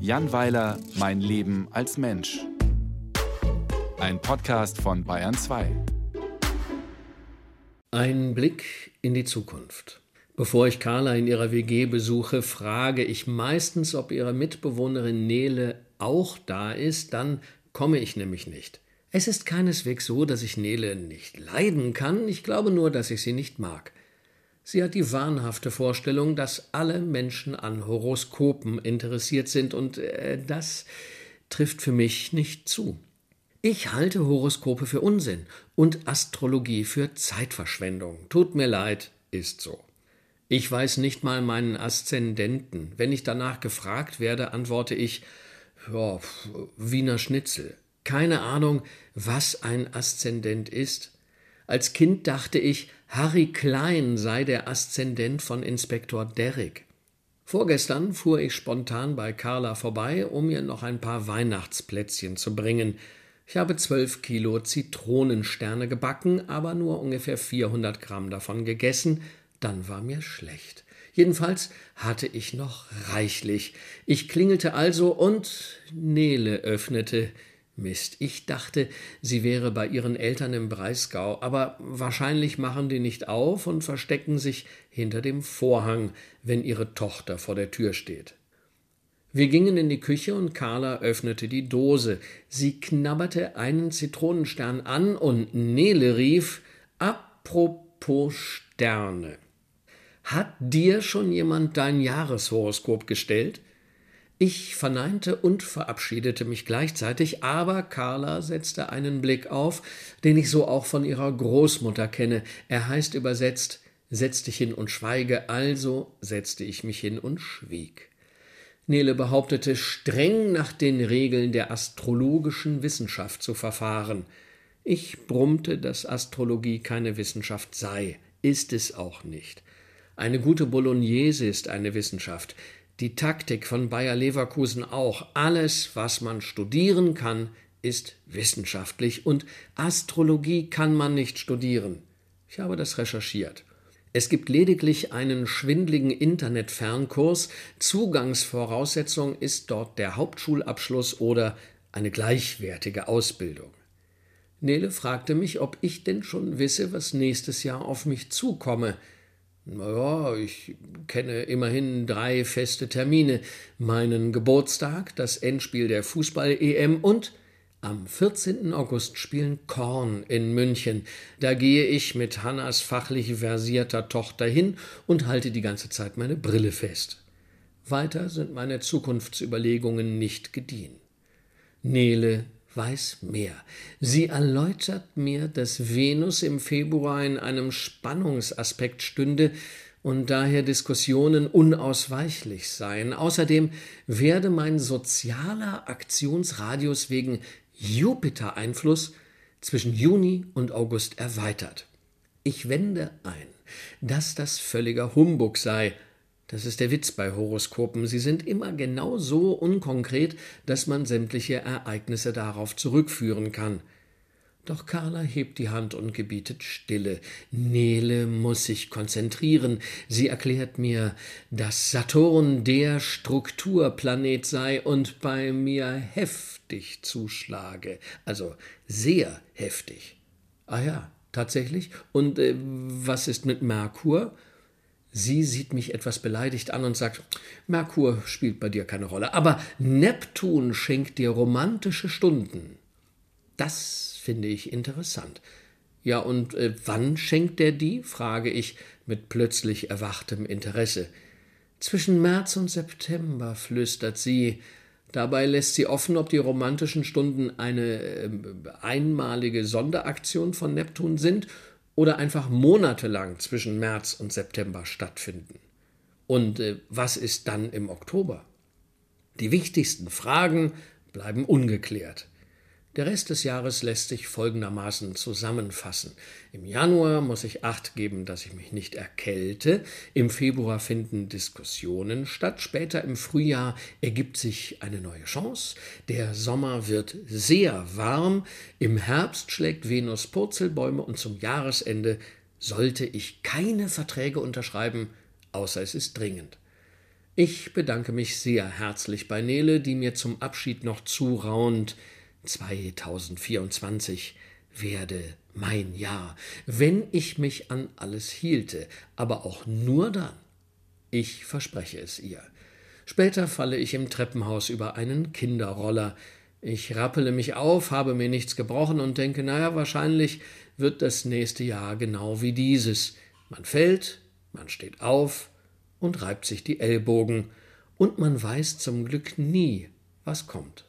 Jan Weiler, Mein Leben als Mensch. Ein Podcast von Bayern 2. Ein Blick in die Zukunft. Bevor ich Carla in ihrer WG besuche, frage ich meistens, ob ihre Mitbewohnerin Nele auch da ist, dann komme ich nämlich nicht. Es ist keineswegs so, dass ich Nele nicht leiden kann, ich glaube nur, dass ich sie nicht mag. Sie hat die wahnhafte Vorstellung, dass alle Menschen an Horoskopen interessiert sind, und äh, das trifft für mich nicht zu. Ich halte Horoskope für Unsinn und Astrologie für Zeitverschwendung. Tut mir leid, ist so. Ich weiß nicht mal meinen Aszendenten. Wenn ich danach gefragt werde, antworte ich ja, Wiener Schnitzel. Keine Ahnung, was ein Aszendent ist. Als Kind dachte ich, Harry Klein sei der Aszendent von Inspektor Derrick. Vorgestern fuhr ich spontan bei Carla vorbei, um mir noch ein paar Weihnachtsplätzchen zu bringen. Ich habe zwölf Kilo Zitronensterne gebacken, aber nur ungefähr 400 Gramm davon gegessen. Dann war mir schlecht. Jedenfalls hatte ich noch reichlich. Ich klingelte also und Nele öffnete. Mist, ich dachte, sie wäre bei ihren Eltern im Breisgau, aber wahrscheinlich machen die nicht auf und verstecken sich hinter dem Vorhang, wenn ihre Tochter vor der Tür steht. Wir gingen in die Küche und Carla öffnete die Dose. Sie knabberte einen Zitronenstern an und Nele rief: Apropos Sterne. Hat dir schon jemand dein Jahreshoroskop gestellt? Ich verneinte und verabschiedete mich gleichzeitig, aber Carla setzte einen Blick auf, den ich so auch von ihrer Großmutter kenne. Er heißt übersetzt Setz dich hin und schweige, also setzte ich mich hin und schwieg. Nele behauptete, streng nach den Regeln der astrologischen Wissenschaft zu verfahren. Ich brummte, dass Astrologie keine Wissenschaft sei, ist es auch nicht. Eine gute Bolognese ist eine Wissenschaft die Taktik von Bayer Leverkusen auch. Alles, was man studieren kann, ist wissenschaftlich und Astrologie kann man nicht studieren. Ich habe das recherchiert. Es gibt lediglich einen schwindligen Internetfernkurs. Zugangsvoraussetzung ist dort der Hauptschulabschluss oder eine gleichwertige Ausbildung. Nele fragte mich, ob ich denn schon wisse, was nächstes Jahr auf mich zukomme. Naja, ich kenne immerhin drei feste Termine. Meinen Geburtstag, das Endspiel der Fußball-EM und am 14. August spielen Korn in München. Da gehe ich mit Hannas fachlich versierter Tochter hin und halte die ganze Zeit meine Brille fest. Weiter sind meine Zukunftsüberlegungen nicht gediehen. Nele weiß mehr. Sie erläutert mir, dass Venus im Februar in einem Spannungsaspekt stünde und daher Diskussionen unausweichlich seien. Außerdem werde mein sozialer Aktionsradius wegen Jupiter-Einfluss zwischen Juni und August erweitert. Ich wende ein, dass das völliger Humbug sei, das ist der Witz bei Horoskopen. Sie sind immer genau so unkonkret, dass man sämtliche Ereignisse darauf zurückführen kann. Doch Carla hebt die Hand und gebietet Stille. Nele muss sich konzentrieren. Sie erklärt mir, dass Saturn der Strukturplanet sei und bei mir heftig zuschlage. Also sehr heftig. Ah ja, tatsächlich. Und äh, was ist mit Merkur? Sie sieht mich etwas beleidigt an und sagt, Merkur spielt bei dir keine Rolle, aber Neptun schenkt dir romantische Stunden. Das finde ich interessant. Ja, und äh, wann schenkt er die? frage ich mit plötzlich erwachtem Interesse. Zwischen März und September, flüstert sie. Dabei lässt sie offen, ob die romantischen Stunden eine äh, einmalige Sonderaktion von Neptun sind oder einfach monatelang zwischen März und September stattfinden. Und äh, was ist dann im Oktober? Die wichtigsten Fragen bleiben ungeklärt. Der Rest des Jahres lässt sich folgendermaßen zusammenfassen. Im Januar muss ich acht geben, dass ich mich nicht erkälte. Im Februar finden Diskussionen statt. Später im Frühjahr ergibt sich eine neue Chance. Der Sommer wird sehr warm. Im Herbst schlägt Venus Purzelbäume und zum Jahresende sollte ich keine Verträge unterschreiben, außer es ist dringend. Ich bedanke mich sehr herzlich bei Nele, die mir zum Abschied noch zuraunt 2024 werde mein Jahr, wenn ich mich an alles hielte, aber auch nur dann. Ich verspreche es ihr. Später falle ich im Treppenhaus über einen Kinderroller. Ich rappele mich auf, habe mir nichts gebrochen und denke, naja, wahrscheinlich wird das nächste Jahr genau wie dieses. Man fällt, man steht auf, und reibt sich die Ellbogen, und man weiß zum Glück nie, was kommt.